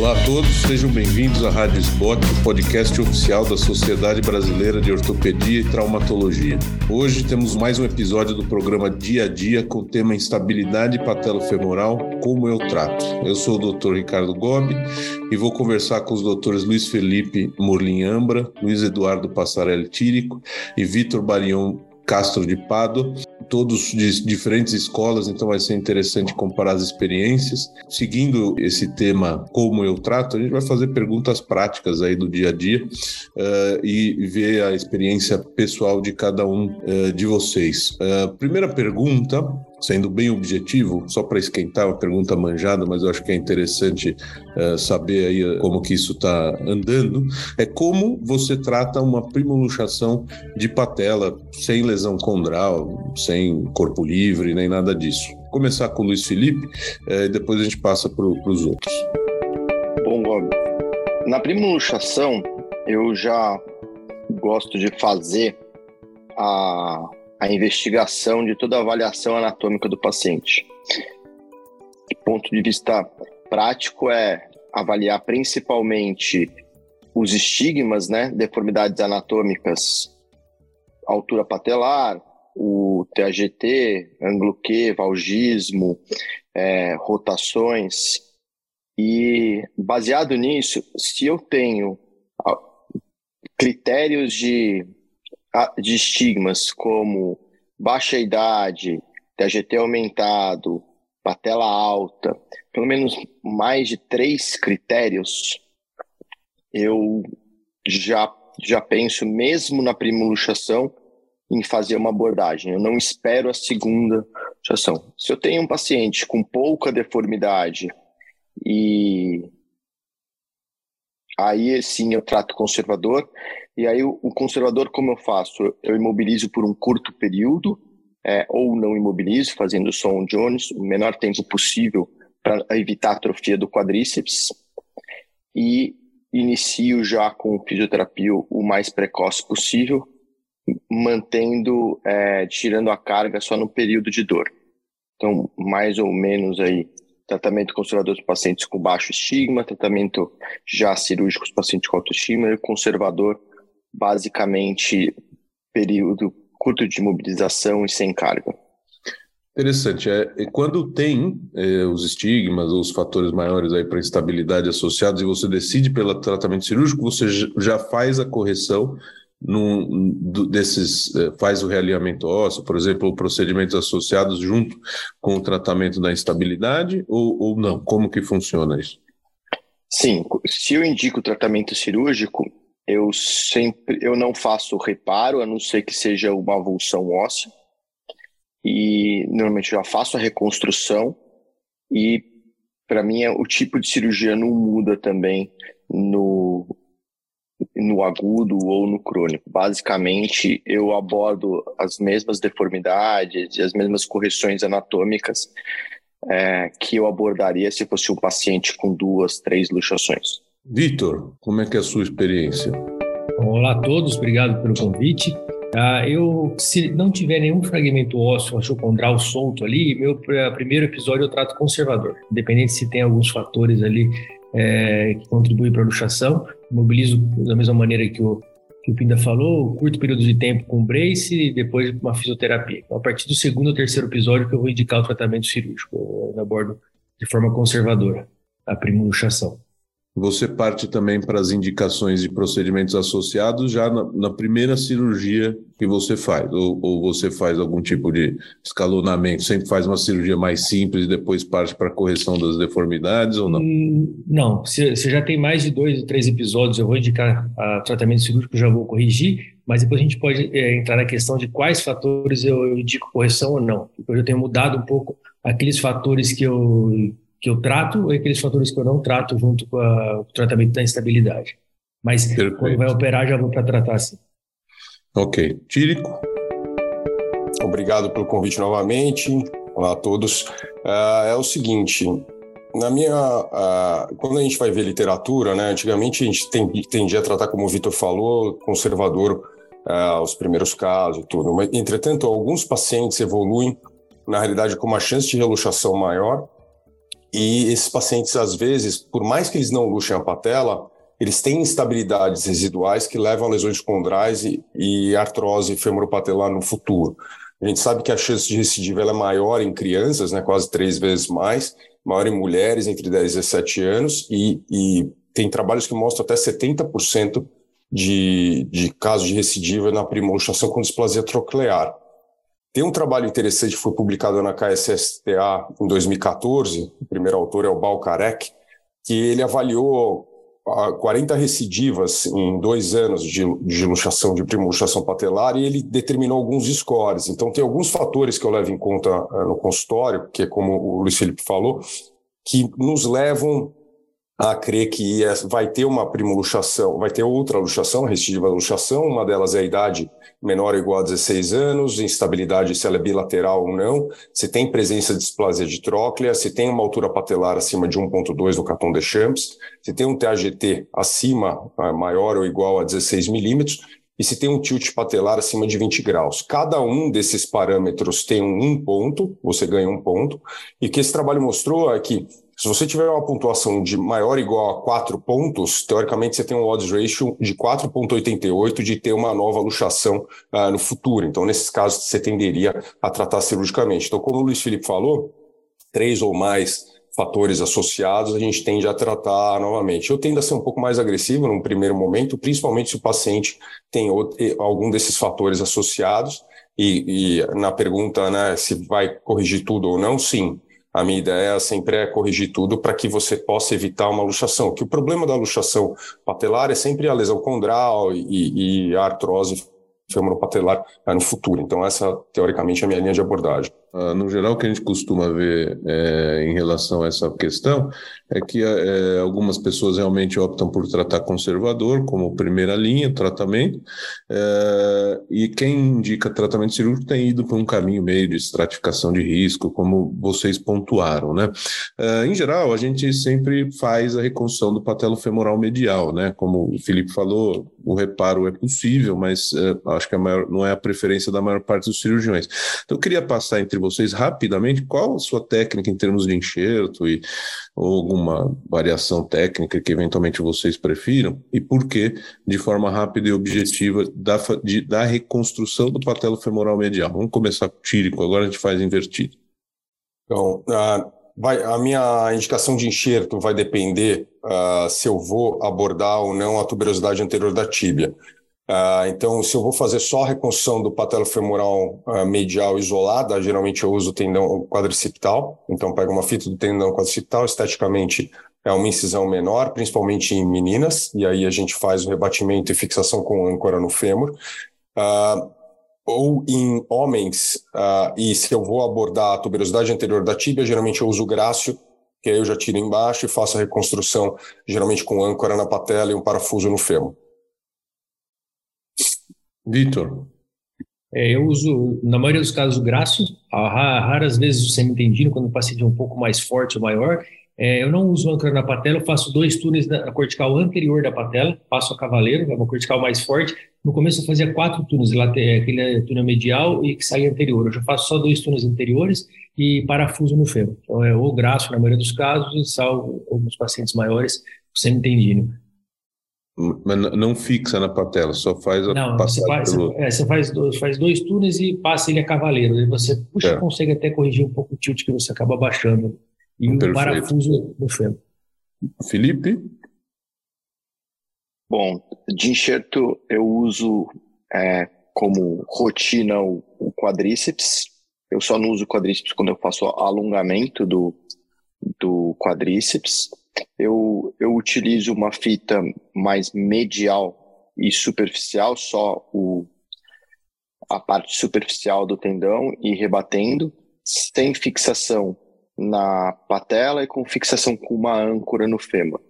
Olá a todos, sejam bem-vindos à Rádio Spot, o podcast oficial da Sociedade Brasileira de Ortopedia e Traumatologia. Hoje temos mais um episódio do programa Dia a Dia com o tema Instabilidade patelofemoral, como eu trato. Eu sou o Dr. Ricardo Gobi e vou conversar com os doutores Luiz Felipe Morlin Ambra, Luiz Eduardo Passarelli Tírico e Vitor Barion Castro de Pado, todos de diferentes escolas, então vai ser interessante comparar as experiências. Seguindo esse tema, como eu trato, a gente vai fazer perguntas práticas aí do dia a dia uh, e ver a experiência pessoal de cada um uh, de vocês. Uh, primeira pergunta sendo bem objetivo, só para esquentar uma pergunta manjada, mas eu acho que é interessante uh, saber aí eh, como que isso está andando, é como você trata uma primoluxação de patela sem lesão condral, sem corpo livre, nem nada disso. Vou começar com o Luiz Felipe, uh, e depois a gente passa para os outros. Bom, Bob, na primoluxação eu já gosto de fazer a a investigação de toda a avaliação anatômica do paciente. Do ponto de vista prático, é avaliar principalmente os estigmas, né, deformidades anatômicas, altura patelar, o TAGT, ângulo Q, valgismo, é, rotações. E baseado nisso, se eu tenho critérios de de estigmas como baixa idade, TGT aumentado, patela alta, pelo menos mais de três critérios, eu já, já penso, mesmo na primoluxação, em fazer uma abordagem. Eu não espero a segunda luxação. Se eu tenho um paciente com pouca deformidade e aí sim eu trato conservador. E aí o, conservador, como eu faço? Eu imobilizo por um curto período, é, ou não imobilizo, fazendo som Jones o menor tempo possível para evitar a atrofia do quadríceps. E inicio já com fisioterapia o mais precoce possível, mantendo, é, tirando a carga só no período de dor. Então, mais ou menos aí tratamento conservador dos pacientes com baixo estigma, tratamento já cirúrgico dos pacientes com autoestima e conservador, basicamente, período curto de mobilização e sem carga. Interessante. É, quando tem é, os estigmas ou os fatores maiores aí para instabilidade associados e você decide pelo tratamento cirúrgico, você já faz a correção num, desses eh, faz o realinhamento ósseo, por exemplo, procedimentos associados junto com o tratamento da instabilidade ou, ou não? Como que funciona isso? Sim, se eu indico tratamento cirúrgico, eu sempre eu não faço reparo, a não ser que seja uma avulsão óssea. E normalmente já faço a reconstrução e para mim o tipo de cirurgia não muda também no no agudo ou no crônico. Basicamente, eu abordo as mesmas deformidades e as mesmas correções anatômicas é, que eu abordaria se fosse um paciente com duas, três luxações. Vitor, como é que é a sua experiência? Olá a todos, obrigado pelo convite. Ah, eu, se não tiver nenhum fragmento ósseo achocondral solto ali, meu primeiro episódio eu trato conservador, independente se tem alguns fatores ali é, que contribuem para a luxação. Mobilizo da mesma maneira que o, que o Pinda falou, curto período de tempo com brace e depois uma fisioterapia. Então, a partir do segundo ou terceiro episódio que eu vou indicar o tratamento cirúrgico. Eu abordo de forma conservadora a primoluxação. Você parte também para as indicações de procedimentos associados já na, na primeira cirurgia que você faz, ou, ou, você faz algum tipo de escalonamento, sempre faz uma cirurgia mais simples e depois parte para a correção das deformidades ou não? Hum, não, se você já tem mais de dois ou três episódios, eu vou indicar a tratamento cirúrgico, já vou corrigir, mas depois a gente pode é, entrar na questão de quais fatores eu, eu indico correção ou não, porque eu tenho mudado um pouco aqueles fatores que eu que eu trato e aqueles fatores que eu não trato junto com a, o tratamento da instabilidade. Mas Perfeito. quando vai operar, já vou para tratar assim. Ok. Tírico? Obrigado pelo convite novamente. Olá a todos. Uh, é o seguinte, na minha, uh, quando a gente vai ver literatura, né, antigamente a gente tendia a tratar, como o Vitor falou, conservador uh, os primeiros casos e tudo. Mas, entretanto, alguns pacientes evoluem, na realidade, com uma chance de reluxação maior e esses pacientes, às vezes, por mais que eles não luxem a patela, eles têm instabilidades residuais que levam a lesões condrais e, e artrose femoropatelar no futuro. A gente sabe que a chance de recidiva é maior em crianças, né, quase três vezes mais, maior em mulheres entre 10 e 17 anos, e, e tem trabalhos que mostram até 70% de, de casos de recidiva na primoluxação com displasia troclear. Tem um trabalho interessante que foi publicado na KSSTA em 2014, o primeiro autor é o Balkarek, que ele avaliou 40 recidivas em dois anos de, de luxação, de primoluxação patelar, e ele determinou alguns scores. Então, tem alguns fatores que eu levo em conta uh, no consultório, que é como o Luiz Felipe falou, que nos levam a crer que vai ter uma primoluxação, vai ter outra luxação, recidiva luxação, uma delas é a idade menor ou igual a 16 anos, instabilidade se ela é bilateral ou não, se tem presença de displasia de tróclea, se tem uma altura patelar acima de 1.2 no cartão de Champs, se tem um TAGT acima, ah, maior ou igual a 16 milímetros, e se tem um tilt patelar acima de 20 graus. Cada um desses parâmetros tem um ponto, você ganha um ponto, e que esse trabalho mostrou é que se você tiver uma pontuação de maior ou igual a 4 pontos, teoricamente você tem um odds ratio de 4,88 de ter uma nova luxação uh, no futuro. Então, nesses casos, você tenderia a tratar cirurgicamente. Então, como o Luiz Felipe falou, três ou mais fatores associados, a gente tende a tratar novamente. Eu tendo a ser um pouco mais agressivo num primeiro momento, principalmente se o paciente tem algum desses fatores associados. E, e na pergunta, né, se vai corrigir tudo ou não, sim a minha ideia sempre é corrigir tudo para que você possa evitar uma luxação. Que o problema da luxação patelar é sempre a lesão condral e, e a artrose femoropatelar no futuro. Então, essa, teoricamente, é a minha linha de abordagem. Ah, no geral, o que a gente costuma ver é, em relação a essa questão é que é, algumas pessoas realmente optam por tratar conservador como primeira linha tratamento, é, e quem indica tratamento cirúrgico tem ido por um caminho meio de estratificação de risco, como vocês pontuaram, né? É, em geral, a gente sempre faz a reconstrução do patelo femoral medial, né? Como o Felipe falou, o reparo é possível, mas é, acho que maior, não é a preferência da maior parte dos cirurgiões. Então, eu queria passar entre vocês rapidamente qual a sua técnica em termos de enxerto e ou alguma variação técnica que eventualmente vocês prefiram e por que, de forma rápida e objetiva, da, de, da reconstrução do patelo femoral medial. Vamos começar com o tírico, agora a gente faz invertido. Então, uh, vai, a minha indicação de enxerto vai depender uh, se eu vou abordar ou não a tuberosidade anterior da tíbia. Uh, então, se eu vou fazer só a reconstrução do patelofemoral uh, medial isolada, geralmente eu uso o tendão quadricipital. Então, pego uma fita do tendão quadricipital, esteticamente é uma incisão menor, principalmente em meninas, e aí a gente faz o rebatimento e fixação com âncora no fêmur. Uh, ou em homens, e se eu vou abordar a tuberosidade anterior da tíbia, geralmente eu uso o grácio, que aí eu já tiro embaixo e faço a reconstrução, geralmente com âncora na patela e um parafuso no fêmur. Vitor. É, eu uso, na maioria dos casos, o graço, raras vezes o semi-tendino, quando o paciente é um pouco mais forte ou maior. É, eu não uso âncora na patela, eu faço dois túneis na cortical anterior da patela, passo a cavaleiro, é uma cortical mais forte. No começo eu fazia quatro túneis, aquele túnel medial e que saía anterior. Eu já faço só dois túneis anteriores e parafuso no fêmur. Então é o graço na maioria dos casos e salvo alguns pacientes maiores, o semi-tendino. Mas não fixa na patela, só faz a não, você faz, pelo... é, você faz, dois, faz dois túneis e passa ele a cavaleiro. E você puxa, é. consegue até corrigir um pouco o tilt que você acaba baixando. E Perfeito. um parafuso no fêmur. Felipe? Bom, de enxerto eu uso é, como rotina o, o quadríceps. Eu só não uso quadríceps quando eu faço alongamento do, do quadríceps. Eu, eu utilizo uma fita mais medial e superficial, só o, a parte superficial do tendão e rebatendo, sem fixação na patela e com fixação com uma âncora no fêmur.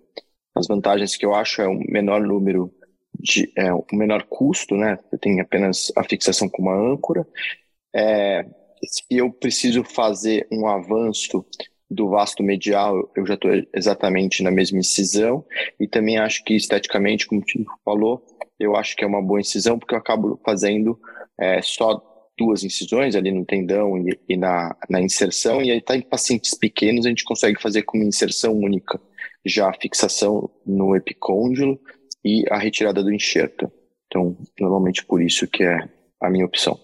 As vantagens que eu acho é um menor número de é, menor custo, né? Você tem apenas a fixação com uma âncora. É, se eu preciso fazer um avanço do vasto medial, eu já estou exatamente na mesma incisão. E também acho que esteticamente, como o Tico falou, eu acho que é uma boa incisão, porque eu acabo fazendo é, só duas incisões ali no tendão e, e na, na inserção, e aí tá em pacientes pequenos a gente consegue fazer com uma inserção única, já a fixação no epicôndilo e a retirada do enxerto. Então, normalmente por isso que é a minha opção.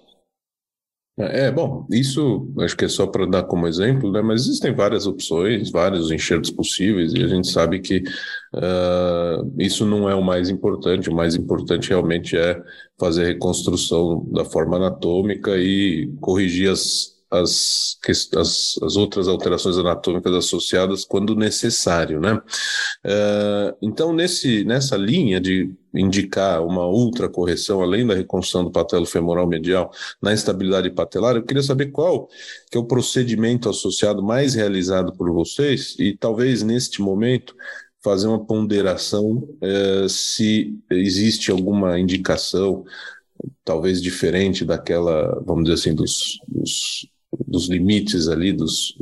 É, bom, isso acho que é só para dar como exemplo, né? Mas existem várias opções, vários enxertos possíveis, e a gente sabe que uh, isso não é o mais importante. O mais importante realmente é fazer a reconstrução da forma anatômica e corrigir as as, as, as, outras alterações anatômicas associadas quando necessário, né? Uh, então, nesse, nessa linha de indicar uma ultra correção, além da reconstrução do patelo femoral medial na instabilidade patelar, eu queria saber qual que é o procedimento associado mais realizado por vocês e talvez neste momento fazer uma ponderação uh, se existe alguma indicação talvez diferente daquela, vamos dizer assim, dos, dos dos limites ali dos,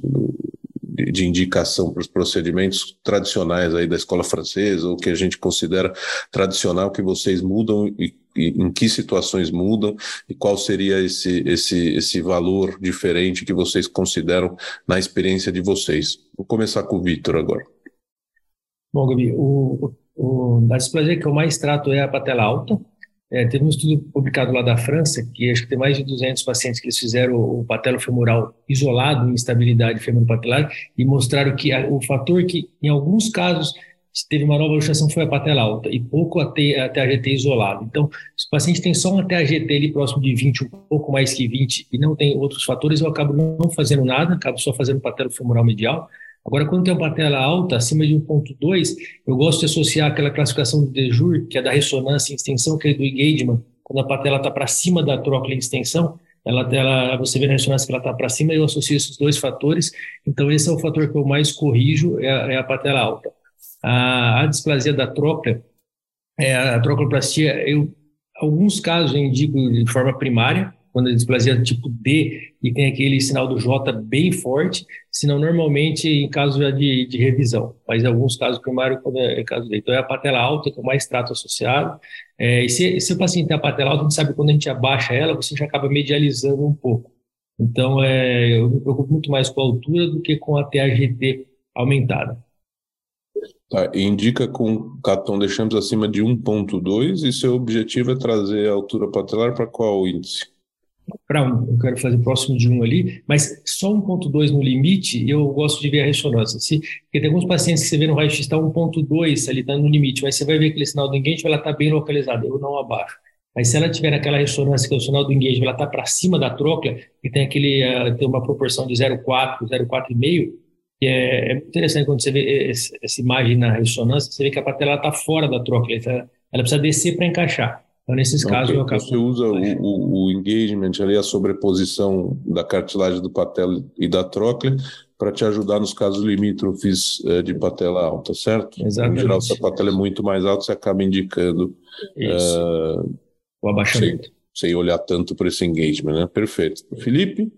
de indicação para os procedimentos tradicionais aí da escola francesa, ou que a gente considera tradicional, que vocês mudam e, e, em que situações mudam e qual seria esse, esse, esse valor diferente que vocês consideram na experiência de vocês. Vou começar com o Vitor agora. Bom, Gabi, o, o, a displasia que eu mais trato é a patela alta, é, teve um estudo publicado lá da França, que acho que tem mais de 200 pacientes que eles fizeram o patelo femoral isolado instabilidade femoropatelar e mostraram que a, o fator que, em alguns casos, teve uma nova luxação foi a patela alta e pouco a, a TAGT isolado. Então, se o paciente tem só uma TAGT ali próximo de 20, um pouco mais que 20, e não tem outros fatores, eu acabo não fazendo nada, acabo só fazendo patelo femoral medial. Agora, quando tem uma patela alta, acima de 1.2, eu gosto de associar aquela classificação do Dejur, que é da ressonância em extensão, que é do engagement, quando a patela está para cima da trócula em extensão, ela, ela, você vê na ressonância que ela está para cima, eu associo esses dois fatores, então esse é o fator que eu mais corrijo, é a, é a patela alta. A, a displasia da trócula, é, a trocloplastia, eu, alguns casos eu indico de forma primária, quando a displasia tipo D e tem aquele sinal do J bem forte, senão normalmente em caso de, de revisão, mas em alguns casos primários quando é, é caso D. Então é a patela alta que é mais trato associado, é, e se, se o paciente tem a patela alta, a gente sabe quando a gente abaixa ela, você já acaba medializando um pouco. Então é, eu me preocupo muito mais com a altura do que com a TAGT aumentada. Tá, indica com Caton deixamos acima de 1.2 e seu objetivo é trazer a altura patelar para qual índice? Para um, eu quero fazer próximo de um ali, mas só 1.2 no limite, eu gosto de ver a ressonância. Se, porque tem alguns pacientes que você vê no raio-x está 1.2 ali, está no limite, mas você vai ver aquele sinal do engagement, ela está bem localizada, eu não abaixo. Mas se ela tiver naquela ressonância, que é o sinal do engagement, ela está para cima da tróclea, e tem aquele, uh, tem uma proporção de 0,4, 0,4,5, que é, é interessante quando você vê esse, essa imagem na ressonância, você vê que a patela está fora da tróclea, ela precisa descer para encaixar. Então, nesses casos, eu acabo... Você usa o, o, o, engagement ali, a sobreposição da cartilagem do patela e da tróclea, para te ajudar nos casos limítrofes é, de patela alta, certo? Exatamente. Em geral, se a patela é muito mais alta, você acaba indicando uh, o abaixamento. Sem, sem olhar tanto para esse engagement, né? Perfeito. Felipe?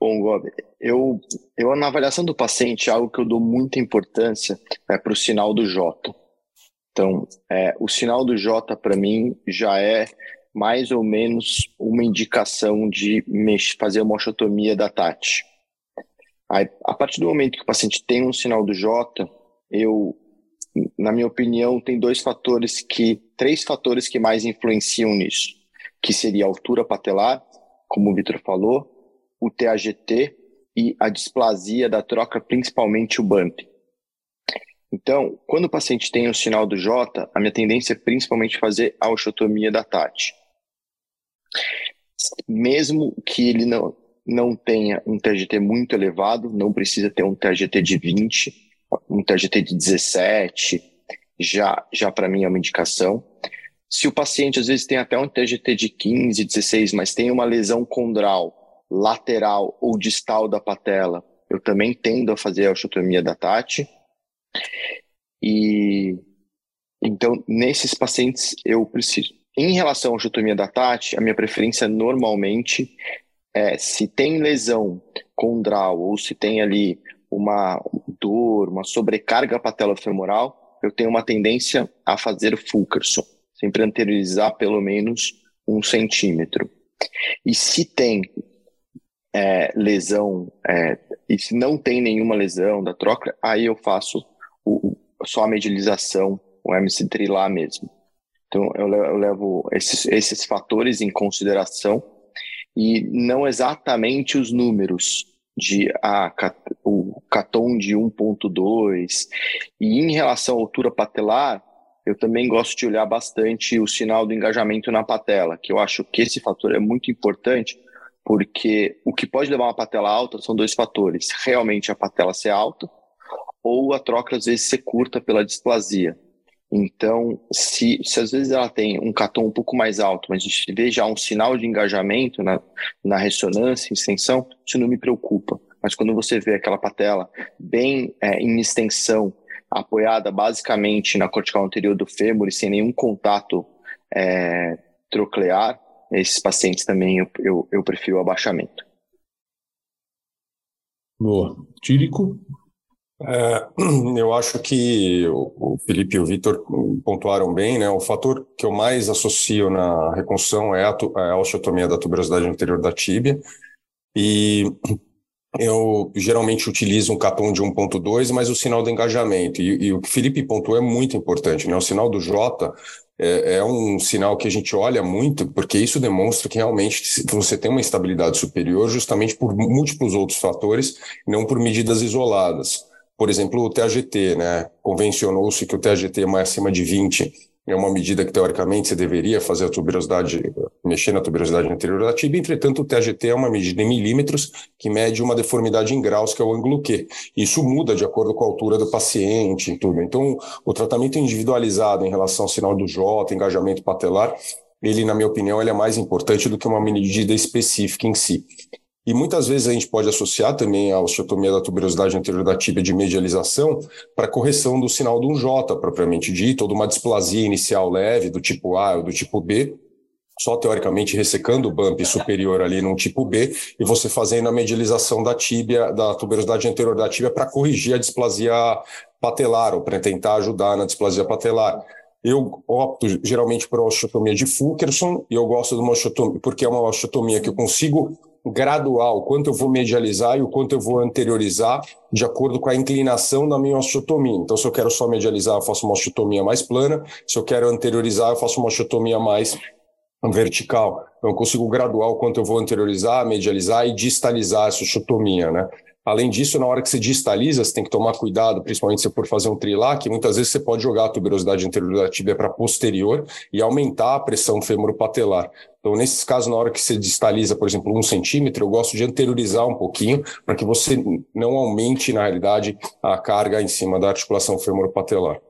Bom, Gob, eu, eu na avaliação do paciente, algo que eu dou muita importância é para o sinal do J. Então, é, o sinal do J para mim já é mais ou menos uma indicação de fazer uma osteotomia da TAT. Aí, a partir do momento que o paciente tem um sinal do J, eu, na minha opinião, tem dois fatores que, três fatores que mais influenciam nisso, que seria a altura patelar, como o Vitor falou, o TAGT e a displasia da troca, principalmente o bump. Então, quando o paciente tem o sinal do J, a minha tendência é principalmente fazer a osteotomia da TAT. Mesmo que ele não, não tenha um TGT muito elevado, não precisa ter um TGT de 20, um TGT de 17, já, já para mim é uma indicação. Se o paciente às vezes tem até um TGT de 15, 16, mas tem uma lesão condral, lateral ou distal da patela, eu também tendo a fazer a osteotomia da TAT. E então, nesses pacientes, eu preciso. Em relação à osteotomia da TAT, a minha preferência normalmente é se tem lesão condral ou se tem ali uma dor, uma sobrecarga patelofemoral, eu tenho uma tendência a fazer Fulkerson, sempre anteriorizar pelo menos um centímetro. E se tem é, lesão, é, e se não tem nenhuma lesão da troca, aí eu faço o, só a medialização, o MC3 lá mesmo. Então eu levo esses, esses fatores em consideração e não exatamente os números de ah, o caton de 1.2 e em relação à altura patelar eu também gosto de olhar bastante o sinal do engajamento na patela, que eu acho que esse fator é muito importante, porque o que pode levar uma patela alta são dois fatores: realmente a patela ser alta ou a troca às vezes ser curta pela displasia. Então, se, se às vezes ela tem um catom um pouco mais alto, mas a gente vê já um sinal de engajamento na, na ressonância, extensão, isso não me preocupa. Mas quando você vê aquela patela bem é, em extensão, apoiada basicamente na cortical anterior do fêmur e sem nenhum contato é, troclear, esses pacientes também eu, eu, eu prefiro o abaixamento. Boa. Tírico? É, eu acho que o Felipe e o Vitor pontuaram bem, né? O fator que eu mais associo na reconstrução é a, é a osteotomia da tuberosidade anterior da tíbia. E eu geralmente utilizo um capão de 1.2, mas o sinal do engajamento, e, e, o que o Felipe pontuou é muito importante, né? O sinal do J é, é, um sinal que a gente olha muito, porque isso demonstra que realmente você tem uma estabilidade superior justamente por múltiplos outros fatores, não por medidas isoladas. Por exemplo, o TAGT, né? Convencionou-se que o TAGT mais acima de 20 é uma medida que, teoricamente, você deveria fazer a tuberosidade, mexer na tuberosidade anterior da tibia. Entretanto, o TAGT é uma medida em milímetros que mede uma deformidade em graus, que é o ângulo Q. Isso muda de acordo com a altura do paciente e tudo. Então, o tratamento individualizado em relação ao sinal do J, engajamento patelar, ele, na minha opinião, ele é mais importante do que uma medida específica em si. E muitas vezes a gente pode associar também a osteotomia da tuberosidade anterior da tíbia de medialização para correção do sinal do 1J, propriamente dito, ou de uma displasia inicial leve do tipo A ou do tipo B, só teoricamente ressecando o bump superior ali no tipo B e você fazendo a medialização da tíbia, da tuberosidade anterior da tíbia para corrigir a displasia patelar ou para tentar ajudar na displasia patelar. Eu opto geralmente por uma osteotomia de Fulkerson e eu gosto de uma osteotomia porque é uma osteotomia que eu consigo gradual, quanto eu vou medializar e o quanto eu vou anteriorizar de acordo com a inclinação da minha osteotomia. Então, se eu quero só medializar, eu faço uma osteotomia mais plana. Se eu quero anteriorizar, eu faço uma osteotomia mais vertical. Então, eu consigo graduar o quanto eu vou anteriorizar, medializar e distalizar essa osteotomia, né? Além disso, na hora que você distaliza, você tem que tomar cuidado, principalmente se for fazer um trilac, muitas vezes você pode jogar a tuberosidade anterior da tíbia para posterior e aumentar a pressão femoropatelar. Então, nesses casos, na hora que você distaliza, por exemplo, um centímetro, eu gosto de anteriorizar um pouquinho para que você não aumente, na realidade, a carga em cima da articulação femoropatelar.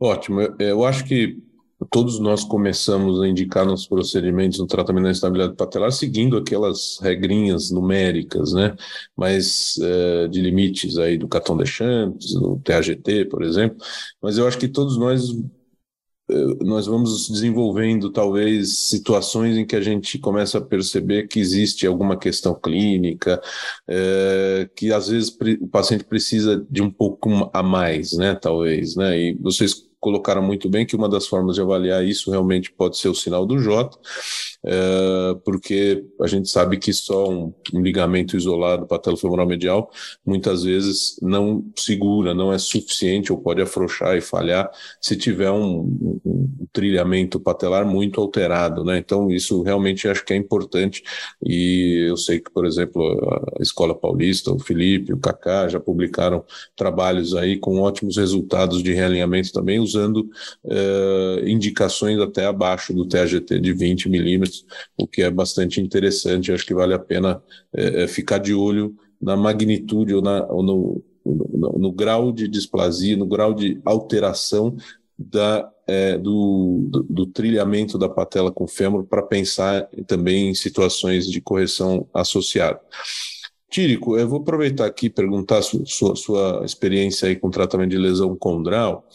Ótimo. Eu acho que todos nós começamos a indicar nos procedimentos no tratamento da instabilidade patelar seguindo aquelas regrinhas numéricas, né? Mas é, de limites aí do Caton Deschamps, do TAGT, por exemplo. Mas eu acho que todos nós eh, nós vamos desenvolvendo talvez situações em que a gente começa a perceber que existe alguma questão clínica, é, que às vezes o paciente precisa de um pouco a mais, né? Talvez, né? E vocês colocaram muito bem que uma das formas de avaliar isso realmente pode ser o sinal do J, porque a gente sabe que só um, um ligamento isolado patelofemoral medial muitas vezes não segura, não é suficiente ou pode afrouxar e falhar se tiver um, um, trilhamento patelar muito alterado, né? Então isso realmente acho que é importante e eu sei que, por exemplo, a Escola Paulista, o Felipe, o Kaká já publicaram trabalhos aí com ótimos resultados de realinhamento também, usando uh, indicações até abaixo do TAGT de 20 milímetros, o que é bastante interessante. Acho que vale a pena uh, ficar de olho na magnitude ou, na, ou no, no, no, grau de displasia, no grau de alteração da, é, do, do, do, trilhamento da patela com fêmur para pensar também em situações de correção associada. Tírico, eu vou aproveitar aqui e perguntar sua, sua experiência aí com tratamento de lesão condral.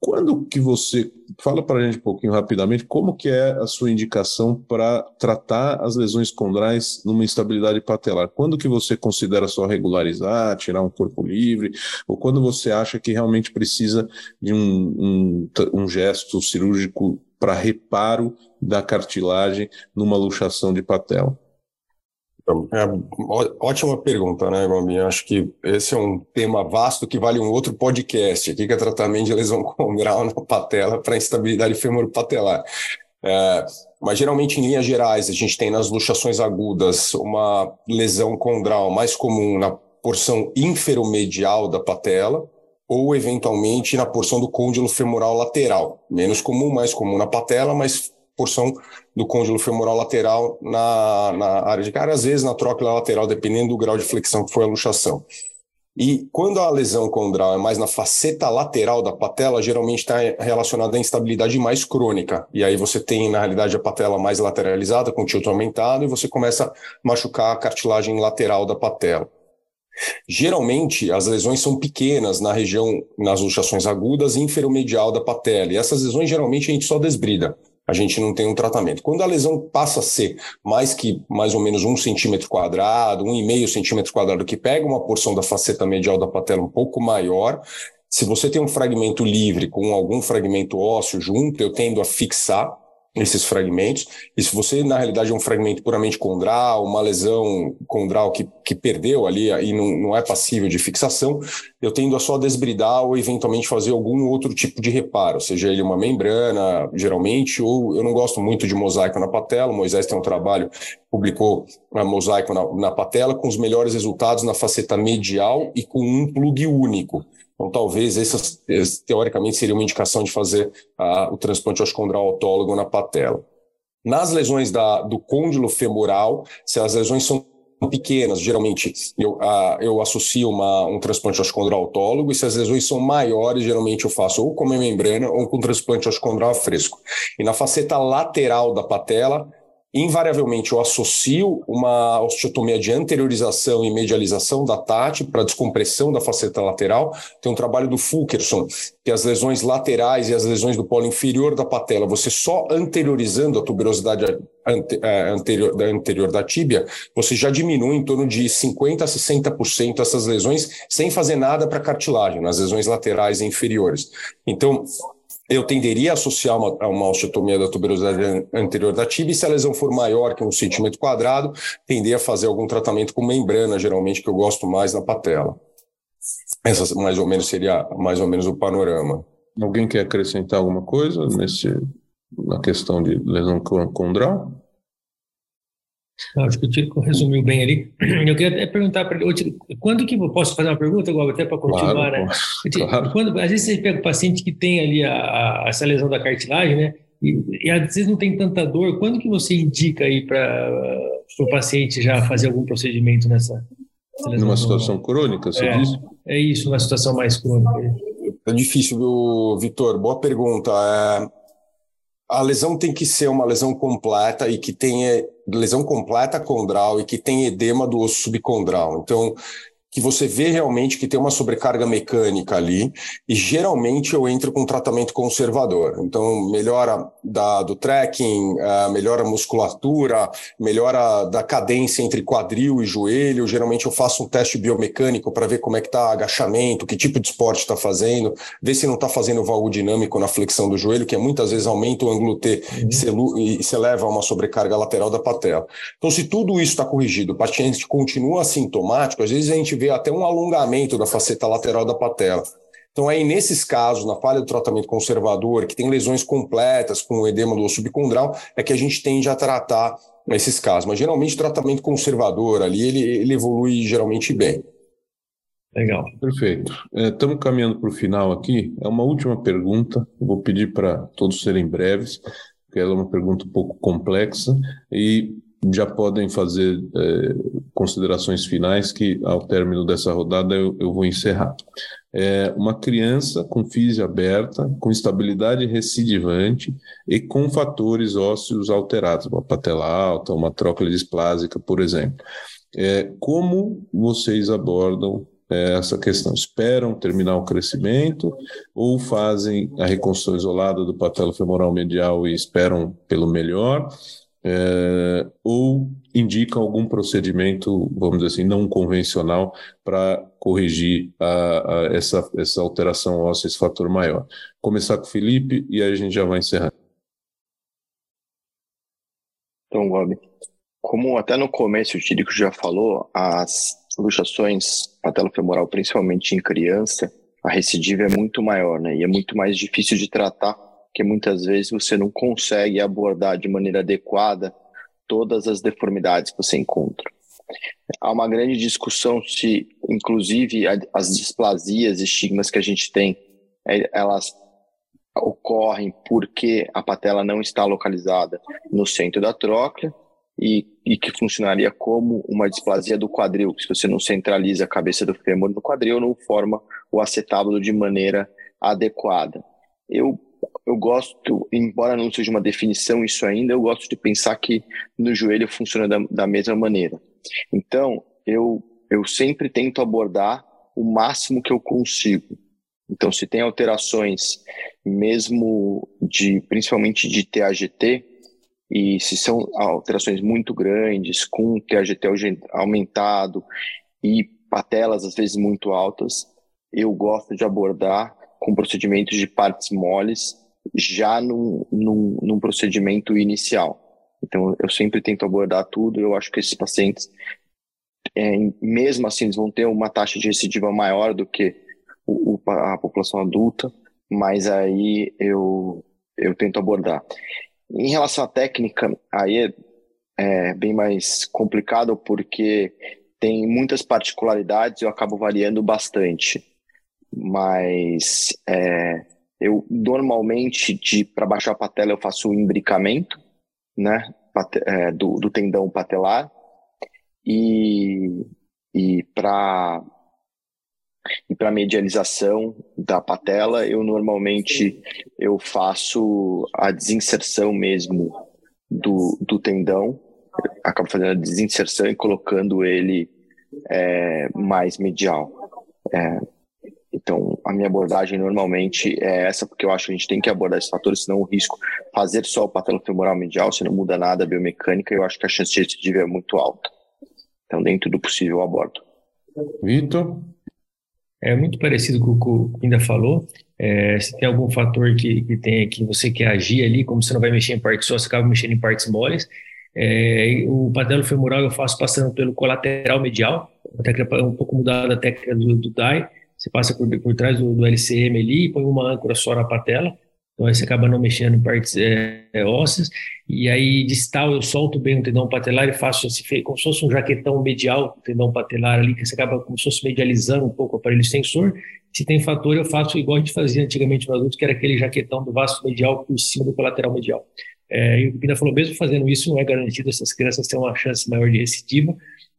Quando que você fala para a gente um pouquinho rapidamente como que é a sua indicação para tratar as lesões condrais numa instabilidade patelar? Quando que você considera só regularizar, tirar um corpo livre, ou quando você acha que realmente precisa de um, um, um gesto cirúrgico para reparo da cartilagem numa luxação de patela? É, ótima pergunta, né, Gomi? Acho que esse é um tema vasto que vale um outro podcast aqui, que é tratamento de lesão condral na patela para instabilidade femoro-patelar. É, mas geralmente, em linhas gerais, a gente tem nas luxações agudas uma lesão condral mais comum na porção inferomedial da patela, ou eventualmente na porção do côndilo femoral lateral. Menos comum, mais comum na patela, mas porção do côndilo femoral lateral na, na área de cara, às vezes na trócula lateral, dependendo do grau de flexão que foi a luxação. E quando a lesão condral é mais na faceta lateral da patela, geralmente está relacionada à instabilidade mais crônica. E aí você tem, na realidade, a patela mais lateralizada, com tilt aumentado, e você começa a machucar a cartilagem lateral da patela. Geralmente, as lesões são pequenas na região, nas luxações agudas inferomedial da patela. E essas lesões, geralmente, a gente só desbrida a gente não tem um tratamento. Quando a lesão passa a ser mais que mais ou menos um centímetro quadrado, um e meio centímetro quadrado, que pega uma porção da faceta medial da patela um pouco maior, se você tem um fragmento livre com algum fragmento ósseo junto, eu tendo a fixar esses fragmentos. E se você, na realidade, é um fragmento puramente condral, uma lesão condral que, que perdeu ali e não, não é passível de fixação, eu tendo a só desbridar ou eventualmente fazer algum outro tipo de reparo, seja ele uma membrana, geralmente, ou eu não gosto muito de mosaico na patela. O Moisés tem um trabalho, publicou a mosaico na, na patela com os melhores resultados na faceta medial e com um plug único. Então, talvez essa, teoricamente, seria uma indicação de fazer o transplante oscondral autólogo na patela. Nas lesões da, do côndilo femoral, se as lesões são pequenas, geralmente eu, eu associo uma, um transplante oscondral autólogo, e se as lesões são maiores, geralmente eu faço ou com uma membrana ou com transplante oscondral fresco. E na faceta lateral da patela, invariavelmente eu associo uma osteotomia de anteriorização e medialização da TAT para descompressão da faceta lateral. Tem um trabalho do Fulkerson, que as lesões laterais e as lesões do polo inferior da patela, você só anteriorizando a tuberosidade é, anterior, da anterior da tíbia, você já diminui em torno de 50% a 60% essas lesões sem fazer nada para cartilagem, nas lesões laterais e inferiores. Então, eu tenderia a associar uma, a uma osteotomia da tuberosidade anterior da tibia, e se a lesão for maior que um centímetro quadrado, tender a fazer algum tratamento com membrana, geralmente, que eu gosto mais na patela. Essa mais ou menos seria mais ou menos o panorama. Alguém quer acrescentar alguma coisa nesse, na questão de lesão condral? Acho que o Tiro resumiu bem ali. Eu queria até perguntar para ele, quando que posso fazer uma pergunta, Gob, até para continuar, claro, né? Claro. Quando, às vezes você pega o paciente que tem ali a, a, essa lesão da cartilagem, né? E, e, às vezes não tem tanta dor. Quando que você indica aí para o paciente já fazer algum procedimento nessa, lesão? Numa situação crônica, você é, diz? É isso, uma situação mais crônica. É difícil, Vitor. Boa pergunta. É a lesão tem que ser uma lesão completa e que tenha lesão completa condral e que tenha edema do osso subcondral. Então, que você vê realmente que tem uma sobrecarga mecânica ali, e geralmente eu entro com tratamento conservador. Então, melhora da, do trekking, uh, melhora a musculatura, melhora da cadência entre quadril e joelho. Geralmente eu faço um teste biomecânico para ver como é que está agachamento, que tipo de esporte está fazendo, ver se não está fazendo valgo dinâmico na flexão do joelho, que muitas vezes aumenta o ângulo T uhum. e se leva a uma sobrecarga lateral da patela. Então, se tudo isso está corrigido, o paciente continua assintomático, às vezes a gente vê até um alongamento da faceta lateral da patela. Então, aí, nesses casos, na falha do tratamento conservador, que tem lesões completas com o edema do subcondral, é que a gente tende a tratar esses casos. Mas, geralmente, o tratamento conservador ali, ele, ele evolui geralmente bem. Legal. Perfeito. Estamos é, caminhando para o final aqui. É uma última pergunta. vou pedir para todos serem breves, porque ela é uma pergunta um pouco complexa. E já podem fazer é, considerações finais que, ao término dessa rodada, eu, eu vou encerrar. É uma criança com física aberta, com estabilidade recidivante e com fatores ósseos alterados, uma patela alta, uma trócula displásica, por exemplo. É, como vocês abordam é, essa questão? Esperam terminar o crescimento ou fazem a reconstrução isolada do patelo femoral medial e esperam pelo melhor? É, ou indica algum procedimento, vamos dizer assim, não convencional para corrigir a, a essa, essa alteração óssea, esse fator maior. Começar com o Felipe e aí a gente já vai encerrar. Então, Bob, como até no começo o Tirico já falou, as luxações patelofemoral, principalmente em criança, a recidiva é muito maior, né? E é muito mais difícil de tratar, porque muitas vezes você não consegue abordar de maneira adequada todas as deformidades que você encontra. Há uma grande discussão se, inclusive, as displasias, estigmas que a gente tem, é, elas ocorrem porque a patela não está localizada no centro da tróclea e, e, que funcionaria como uma displasia do quadril. Se você não centraliza a cabeça do fêmur no quadril, não forma o acetábulo de maneira adequada. Eu, eu gosto, embora não seja uma definição isso ainda, eu gosto de pensar que no joelho funciona da, da mesma maneira. Então, eu, eu sempre tento abordar o máximo que eu consigo. Então, se tem alterações, mesmo de, principalmente de TAGT, e se são alterações muito grandes, com TAGT aumentado e patelas às vezes muito altas, eu gosto de abordar com procedimentos de partes moles já num, num, num procedimento inicial. Então, eu sempre tento abordar tudo. Eu acho que esses pacientes, é, mesmo assim, eles vão ter uma taxa de recidiva maior do que o, o, a população adulta, mas aí eu, eu tento abordar. Em relação à técnica, aí é, é bem mais complicado porque tem muitas particularidades e eu acabo variando bastante. Mas é, eu normalmente, para baixar a patela, eu faço o imbricamento, né, é, do, do tendão patelar. E, e para e para medialização da patela eu normalmente eu faço a desinserção mesmo do, do tendão. Acabo fazendo a desinserção e colocando ele é, mais medial. É, então, a minha abordagem normalmente é essa, porque eu acho que a gente tem que abordar esses fatores, senão o risco fazer só o patolofemoral medial, se não muda nada a biomecânica, eu acho que a chance de recidiva é muito alta. Então, dentro do possível, eu abordo. Vitor? É muito parecido com o que o ainda falou. É, se tem algum fator que, que, tem, que você quer agir ali, como você não vai mexer em partes só, você acaba mexendo em partes moles. É, o patelofemoral eu faço passando pelo colateral medial, a técnica, um pouco mudada a técnica do, do DAI, você passa por, por trás do, do, LCM ali e põe uma âncora só na patela, então aí você acaba não mexendo em partes é, é, ósseas, e aí distal eu solto bem o tendão patelar e faço como se fosse um jaquetão medial, o tendão patelar ali, que você acaba como se fosse medializando um pouco o aparelho extensor, se tem fator eu faço igual a gente fazia antigamente no adulto, que era aquele jaquetão do vasto medial por cima do colateral medial. É, e o Pina falou, mesmo fazendo isso, não é garantido essas crianças terem uma chance maior de recidiva,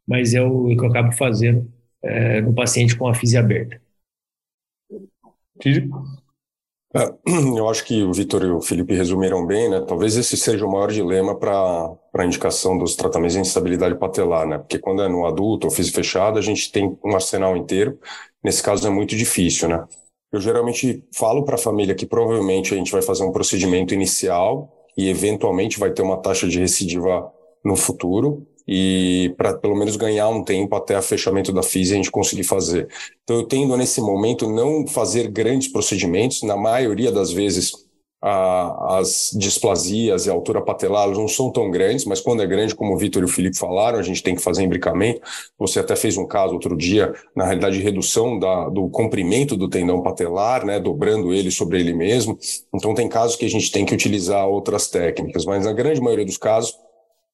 mas é o que eu acabo fazendo é, no paciente com a fisia aberta. É, eu acho que o Vitor e o Felipe resumiram bem, né? Talvez esse seja o maior dilema para a indicação dos tratamentos de instabilidade patelar, né? Porque quando é no adulto ou físico fechado, a gente tem um arsenal inteiro. Nesse caso é muito difícil, né? Eu geralmente falo para a família que provavelmente a gente vai fazer um procedimento inicial e eventualmente vai ter uma taxa de recidiva no futuro e para pelo menos ganhar um tempo até o fechamento da FIS a gente conseguir fazer. Então eu tendo nesse momento não fazer grandes procedimentos, na maioria das vezes a, as displasias e a altura patelar não são tão grandes, mas quando é grande, como o Vitor e o Felipe falaram, a gente tem que fazer imbricamento. Você até fez um caso outro dia, na realidade, de redução da, do comprimento do tendão patelar, né, dobrando ele sobre ele mesmo. Então tem casos que a gente tem que utilizar outras técnicas, mas na grande maioria dos casos,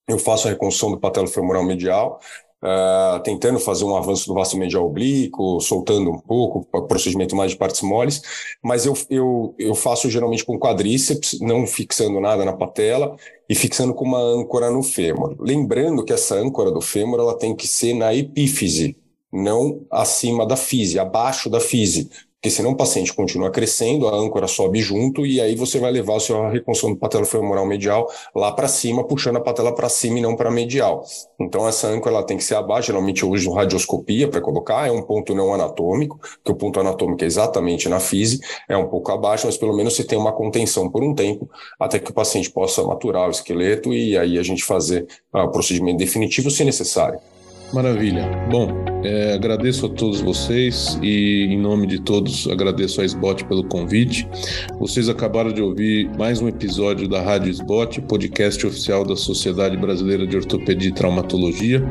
eu faço a reconstrução do patelo femoral medial, uh, tentando fazer um avanço do vasto medial oblíquo, soltando um pouco, procedimento mais de partes moles, mas eu, eu, eu faço geralmente com quadríceps, não fixando nada na patela e fixando com uma âncora no fêmur. Lembrando que essa âncora do fêmur ela tem que ser na epífise, não acima da fise, abaixo da fise, porque senão o paciente continua crescendo, a âncora sobe junto e aí você vai levar a sua reconstrução do patelofemoral medial lá para cima, puxando a patela para cima e não para medial. Então essa âncora ela tem que ser abaixo, geralmente eu uso radioscopia para colocar, é um ponto não anatômico, que o ponto anatômico é exatamente na fise, é um pouco abaixo, mas pelo menos você tem uma contenção por um tempo, até que o paciente possa maturar o esqueleto e aí a gente fazer ah, o procedimento definitivo se necessário. Maravilha. Bom, é, agradeço a todos vocês e, em nome de todos, agradeço a SBOT pelo convite. Vocês acabaram de ouvir mais um episódio da Rádio SBOT, podcast oficial da Sociedade Brasileira de Ortopedia e Traumatologia.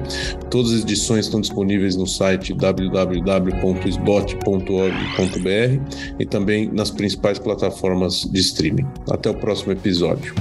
Todas as edições estão disponíveis no site www.sbot.org.br e também nas principais plataformas de streaming. Até o próximo episódio.